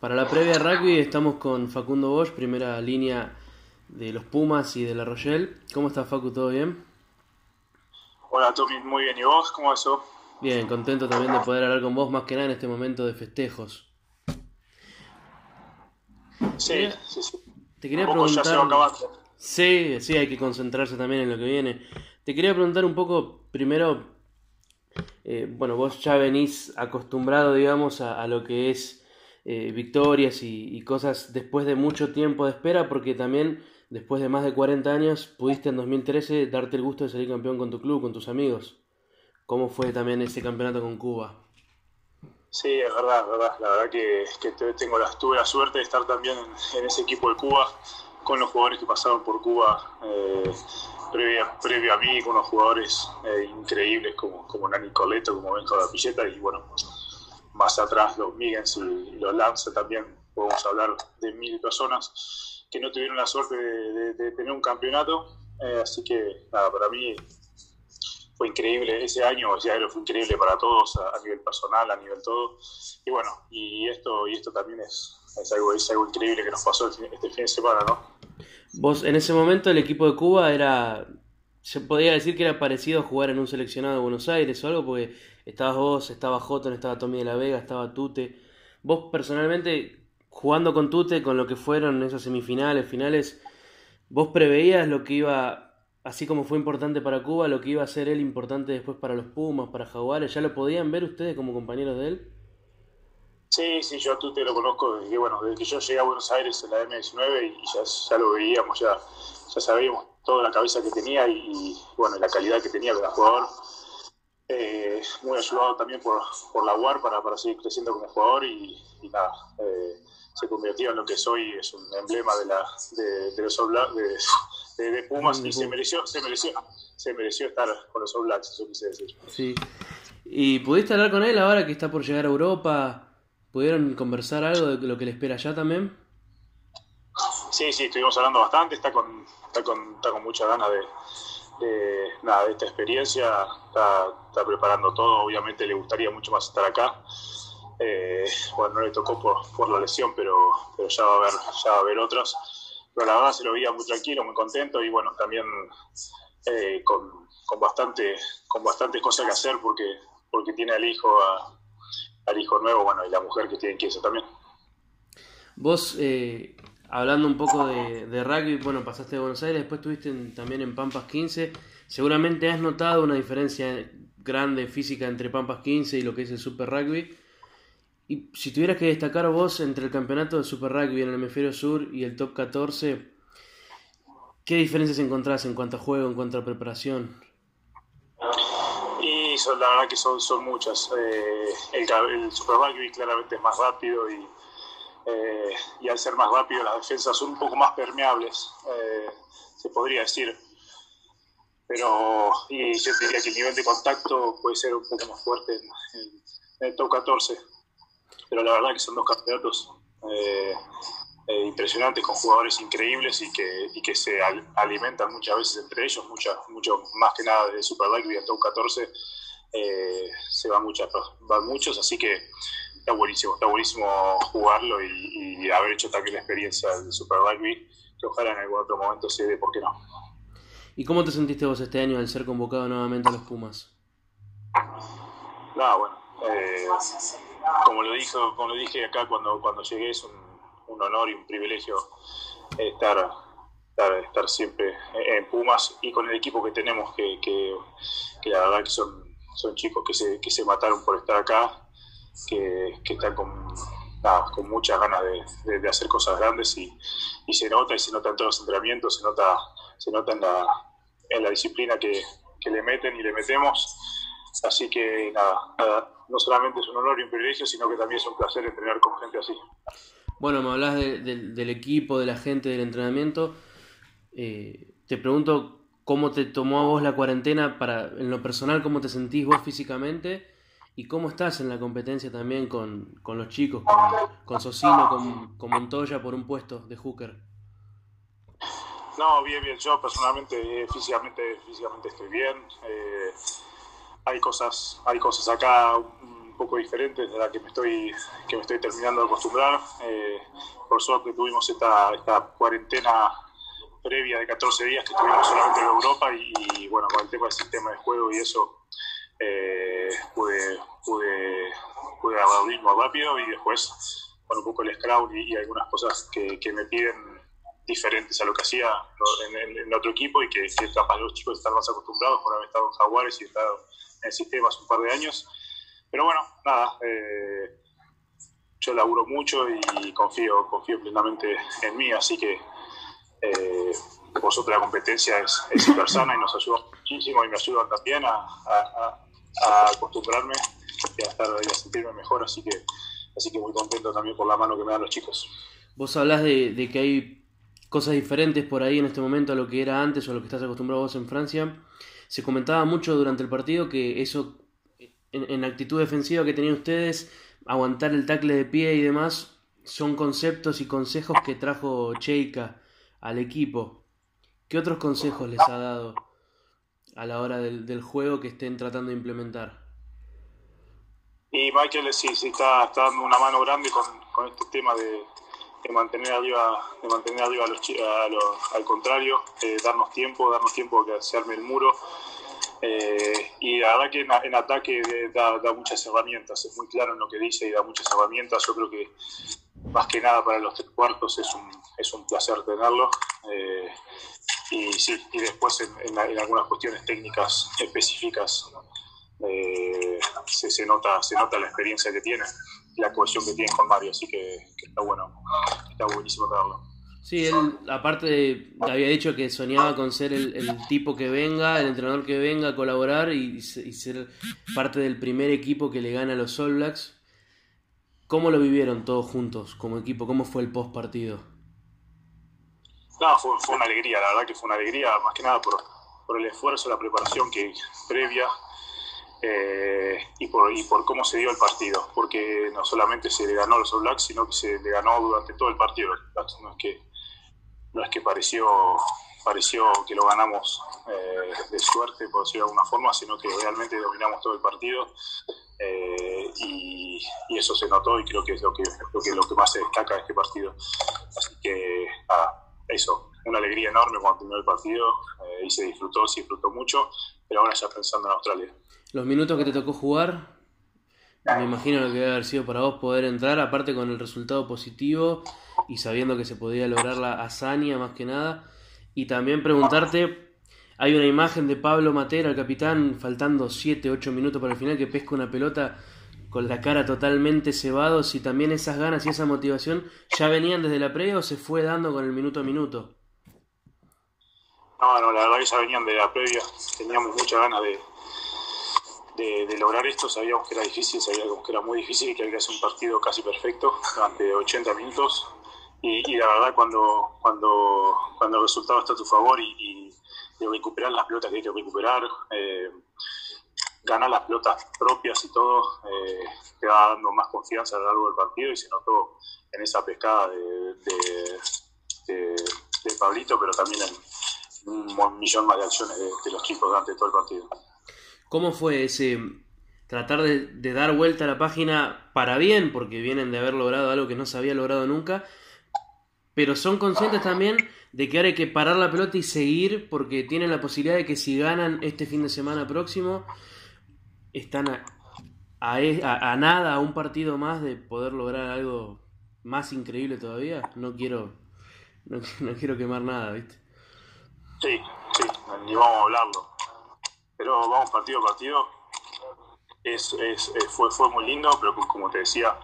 Para la previa rugby estamos con Facundo Bosch, primera línea de los Pumas y de la Rochelle. ¿Cómo estás, Facu? ¿Todo bien? Hola, Tommy. Muy bien. ¿Y vos? ¿Cómo eso? Bien, contento también de poder hablar con vos, más que nada en este momento de festejos. Sí, sí, sí. Te quería preguntar... Sí, sí, hay que concentrarse también en lo que viene. Te quería preguntar un poco, primero, eh, bueno, vos ya venís acostumbrado, digamos, a lo que es eh, victorias y, cosas después de mucho tiempo de espera, porque también después de más de 40 años pudiste en 2013 darte el gusto de salir campeón con tu club, con tus amigos. ¿Cómo fue también ese campeonato con Cuba? Sí, es verdad. La verdad que, tengo la, tuve la suerte de estar también en, ese equipo de Cuba con los jugadores que pasaron por Cuba eh, previo, a mí, con los jugadores eh, increíbles como, Nani Coleto, como Benjo de Pilleta y bueno, más atrás los Miggins y los Lance también, podemos hablar de mil personas que no tuvieron la suerte de, tener un campeonato, eh, así que nada, para mí fue increíble ese año, ese año fue increíble para todos a, nivel personal, a nivel todo, y bueno, y esto, y esto también es, es, algo, es algo increíble que nos pasó este fin de semana, ¿no? Vos, en ese momento el equipo de Cuba era, se podía decir que era parecido a jugar en un seleccionado de Buenos Aires o algo, porque Estabas vos, estaba Joton, estaba Tommy de la Vega, estaba Tute. Vos personalmente, jugando con Tute, con lo que fueron esas semifinales, finales, ¿vos preveías lo que iba, así como fue importante para Cuba, lo que iba a ser él importante después para los Pumas, para Jaguares? ¿Ya lo podían ver ustedes como compañeros de él? Sí, sí, yo a Tute lo conozco desde bueno, desde que yo llegué a Buenos Aires en la M19 y ya, ya lo veíamos, ya, ya sabíamos toda la cabeza que tenía y, y bueno, la calidad que tenía como jugador eh, muy ayudado también por, por la UAR para, para seguir creciendo como jugador y, nada, eh, se convirtió en lo que soy, es un emblema de, la, de, los All Blacks, de, de, Pumas y se mereció, se mereció, se mereció estar con los All Blacks, eso quise decir. Sí. ¿Y pudiste hablar con él ahora que está por llegar a Europa? ¿Pudieron conversar algo de lo que le espera allá también? Sí, sí, estuvimos hablando bastante, está con, está con, está con mucha ganas de, nada, de esta experiencia, está, preparando todo, obviamente le gustaría mucho más estar acá. Eh, bueno, no le tocó por, la lesión, pero, pero ya, va a haber, ya va a haber otras. Pero la verdad se lo veía muy tranquilo, muy contento y bueno, también eh, con, con, bastante, con bastantes cosas que hacer porque, porque tiene al hijo, al hijo nuevo, bueno, y la mujer que tiene que eso también. Vos, eh, hablando un poco de, rugby, bueno, pasaste de Buenos Aires, después estuviste también en Pampas 15. Seguramente has notado una diferencia grande física entre Pampas 15 y lo que es el Super Rugby. Y si tuvieras que destacar vos entre el campeonato de Super Rugby en el hemisferio sur y el top 14, ¿qué diferencias encontrás en cuanto a juego, en cuanto a preparación? Y son, la verdad que son, son muchas. Eh, el, el Super Rugby claramente es más rápido y eh, y al ser más rápido las defensas son un poco más permeables, eh, se podría decir. Pero y yo diría que el nivel de contacto puede ser un poco más fuerte en, el top 14. Pero la verdad que son dos campeonatos eh, impresionantes con jugadores increíbles y que, y que se alimentan muchas veces entre ellos, mucho más que nada de Super Rugby a top 14 se van, van muchos, así que está buenísimo, está buenísimo jugarlo y, haber hecho también la experiencia del Super Rugby, que ojalá en algún otro momento se dé, ¿por qué no? ¿Y cómo te sentiste vos este año al ser convocado nuevamente a los Pumas? No, bueno, eh, como, lo dijo, como lo dije acá cuando, cuando llegué, es un, honor y un privilegio estar, estar, siempre en Pumas y con el equipo que tenemos, que, que, la verdad que son, son chicos que se, que se mataron por estar acá que, que están con, con muchas ganas de, de, hacer cosas grandes y, y, se nota y se nota en todos los entrenamientos, se nota, se nota en, la, en la disciplina que, que le meten y le metemos. Así que nada, no solamente es un honor y un privilegio, sino que también es un placer entrenar con gente así. Bueno, me hablas del equipo, de la gente, del entrenamiento. Eh, te pregunto cómo te tomó a vos la cuarentena, para, en lo personal, cómo te sentís vos físicamente ¿Y cómo estás en la competencia también con, los chicos, con, con Socino, con, Montoya por un puesto de hooker? No, bien, bien. Yo personalmente, eh, físicamente, físicamente estoy bien. Eh, hay cosas, hay cosas acá, un poco diferente de la que me estoy, que me estoy terminando de acostumbrar. Eh, por suerte tuvimos esta, esta cuarentena previa de 14 días que estuvimos solamente en Europa y, bueno, con el tema del sistema de juego y eso eh, pude, pude, pude agarrar ritmo rápido y después con un poco el scrum y, algunas cosas que, que, me piden diferentes a lo que hacía en, en, otro equipo y que, que capaz los chicos están más acostumbrados por haber estado en Jaguares y estado en el sistema hace un par de años. Pero bueno, nada, eh, yo laburo mucho y confío, confío plenamente en mí, así que eh, por la competencia es, es súper sana y nos ayuda muchísimo y me ayudan también a, a, a acostumbrarme y a, estar, y a sentirme mejor, así que, así que muy contento también por la mano que me dan los chicos. Vos hablás de, de que hay cosas diferentes por ahí en este momento a lo que era antes o a lo que estás acostumbrado vos en Francia. Se comentaba mucho durante el partido que eso, en, en actitud defensiva que tenían ustedes, aguantar el tackle de pie y demás, son conceptos y consejos que trajo Cheika al equipo. ¿Qué otros consejos les ha dado a la hora del, del juego que estén tratando de implementar? Y Michael sí, sí está, está dando una mano grande con, con este tema de, de mantener arriba, de mantener arriba a los, a los, al contrario, eh, darnos tiempo, darnos tiempo que se arme el muro. Eh, y la verdad que en, en ataque da, da, muchas herramientas, es muy claro en lo que dice y da muchas herramientas. Yo creo que más que nada para los tres cuartos es un, es un placer tenerlo. Eh, y sí, y después en, en, algunas cuestiones técnicas específicas eh, se, se, nota, se nota la experiencia que tiene la cohesión que tiene con Mario, así que, está bueno, está buenísimo tenerlo. Sí, él aparte había dicho que soñaba con ser el, el, tipo que venga, el entrenador que venga a colaborar y, y, ser parte del primer equipo que le gana a los All Blacks. ¿Cómo lo vivieron todos juntos como equipo? ¿Cómo fue el post partido? No, fue, fue, una alegría, la verdad que fue una alegría, más que nada por, por el esfuerzo, la preparación que previa eh, y, por, y por cómo se dio el partido, porque no solamente se le ganó a los All Blacks, sino que se le ganó durante todo el partido no es que, no es que pareció, pareció que lo ganamos eh, de suerte, por decirlo de alguna forma, sino que realmente dominamos todo el partido eh, y, eso se notó y creo que es lo que, lo que, lo que más se destaca de este partido. Así que, eso, una alegría enorme cuando terminó el partido eh, y se disfrutó, se disfrutó mucho, pero ahora ya pensando en Australia. Los minutos que te tocó jugar, me imagino lo que debe haber sido para vos poder entrar, aparte con el resultado positivo y sabiendo que se podía lograr la hazaña más que nada. Y también preguntarte, hay una imagen de Pablo Matera, el capitán, faltando 7, 8 minutos para el final, que pesca una pelota con la cara totalmente cebado, si también esas ganas y esa motivación ya venían desde la previa o se fue dando con el minuto a minuto. No, no, la verdad que ya venían de la previa, teníamos muchas ganas de, de, lograr esto, sabíamos que era difícil, sabíamos que era muy difícil y que había que hacer un partido casi perfecto durante 80 minutos. Y, y la verdad, cuando, cuando, cuando el resultado está a tu favor y, y, y recuperar las pelotas que hay que recuperar, eh, ganar las pelotas propias y todo, eh, te va dando más confianza a lo largo del partido y se notó en esa pescada de, de, de, Pablito, pero también en un millón más de acciones de, los chicos durante todo el partido. ¿Cómo fue ese tratar de, dar vuelta a la página para bien, porque vienen de haber logrado algo que no se había logrado nunca, pero son conscientes también de que ahora hay que parar la pelota y seguir, porque tienen la posibilidad de que si ganan este fin de semana próximo, están a, a, a, nada, a un partido más de poder lograr algo más increíble todavía. No quiero, no, no quiero quemar nada, ¿viste? Sí, sí, ni vamos a hablarlo pero vamos partido a partido. Es, es, fue, fue muy lindo, pero como te decía,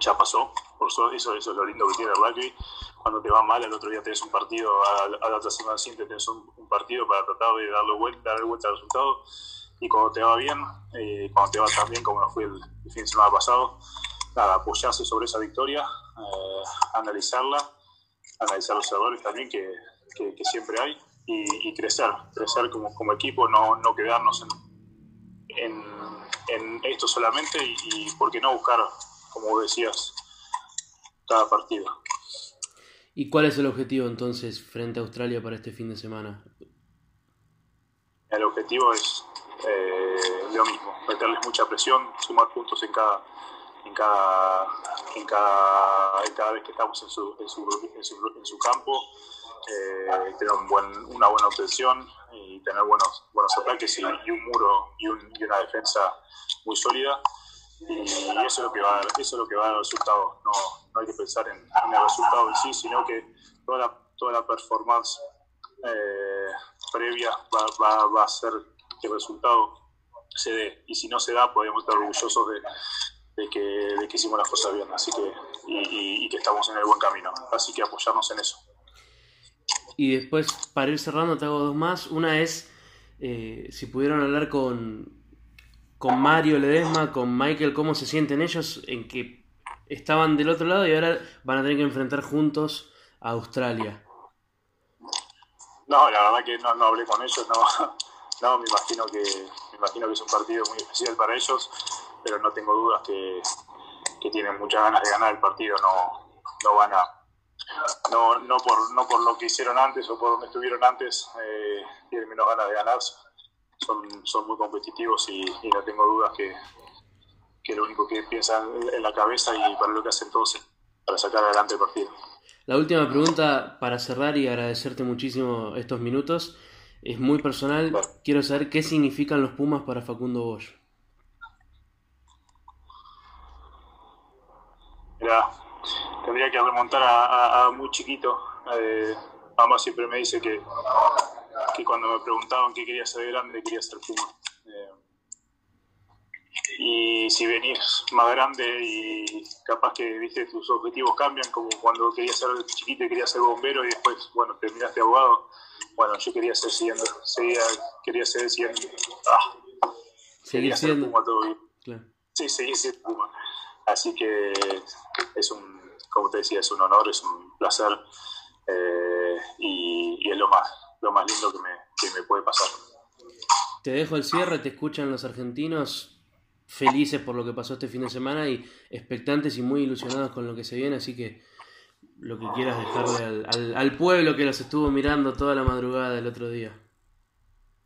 ya pasó. Por eso, eso, es lo lindo que tiene el rugby. Cuando te va mal, el otro día tenés un partido, a, a la otra semana siguiente tenés un, partido para tratar de darle darle vuelta al resultado. Y cuando te va bien, eh, cuando te va tan bien como fue el, el, fin de semana pasado, nada, apoyarse sobre esa victoria, eh, analizarla, analizar los errores también que, que, que siempre hay y, y, crecer, crecer como, como equipo, no, no quedarnos en, en, en, esto solamente y, y, por qué no buscar, como decías, cada partido. ¿Y cuál es el objetivo entonces frente a Australia para este fin de semana? El objetivo es, eh, lo mismo, meterles mucha presión, sumar puntos en cada, en cada, en cada, vez que estamos en su, en su, en su, campo, eh, tener un una buena obtención y tener buenos, buenos ataques y, un muro y, una defensa muy sólida. Y eso es lo que va a dar, eso es lo que va a dar resultado. No, no hay que pensar en, el resultado en sí, sino que toda la, toda la performance eh, previa va, va a ser que el resultado se dé. Y si no se da, podemos estar orgullosos de, de, que, de que, hicimos las cosas bien así que, y, que estamos en el buen camino. Así que apoyarnos en eso. Y después, para ir cerrando, te hago dos más. Una es eh, si pudieron hablar con, con Mario Ledesma, con Michael, cómo se sienten ellos en que estaban del otro lado y ahora van a tener que enfrentar juntos a Australia. No, la verdad que no, no hablé con ellos, no, no, me imagino que me imagino que es un partido muy especial para ellos, pero no tengo dudas que, tienen muchas ganas de ganar el partido, no, no van a no, no por no por lo que hicieron antes o por donde estuvieron antes eh, tienen menos ganas de ganar son, son muy competitivos y, no tengo dudas que, que, lo único que piensan en la cabeza y para lo que hacen todos para sacar adelante el partido. La última pregunta para cerrar y agradecerte muchísimo estos minutos es muy personal. Quiero saber qué significan los Pumas para Facundo Bosch. Mira, tendría que remontar a, muy chiquito. Eh, mamá siempre me dice que, que cuando me preguntaban qué quería ser grande, quería ser Puma. Eh, y si venís más grande y capaz que viste tus objetivos cambian, como cuando querías ser chiquito y querías ser bombero y después, bueno, terminaste abogado, bueno, yo quería ser siendo, seguía, quería ser siendo, ah, seguir siendo. Puma todo bien. Sí, seguir siendo Puma. Así que es un, como te decía, es un honor, es un placer eh, y, y, es lo más, lo más lindo que me, que me puede pasar. Te dejo el cierre, te escuchan los argentinos felices por lo que pasó este fin de semana y expectantes y muy ilusionados con lo que se viene, así que lo que quieras dejarle al, al, pueblo que los estuvo mirando toda la madrugada del otro día.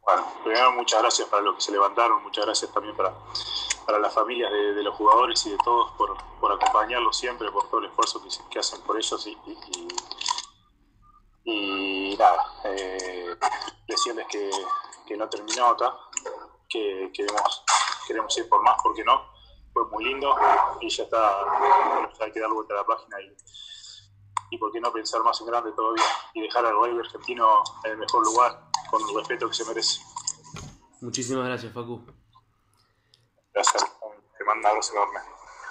Bueno, primero muchas gracias para los que se levantaron, muchas gracias también para, para las familias de, los jugadores y de todos por, por, acompañarlos siempre, por todo el esfuerzo que, que hacen por ellos y, y, nada, eh, decirles que, que, no terminó acá, que queremos, queremos ir por más, porque no, fue muy lindo y ya está, hay que dar vuelta a la página y y por qué no pensar más en grande todavía y dejar al rugby argentino en el mejor lugar con el respeto que se merece. Muchísimas gracias, Facu. Gracias, te mando un abrazo enorme.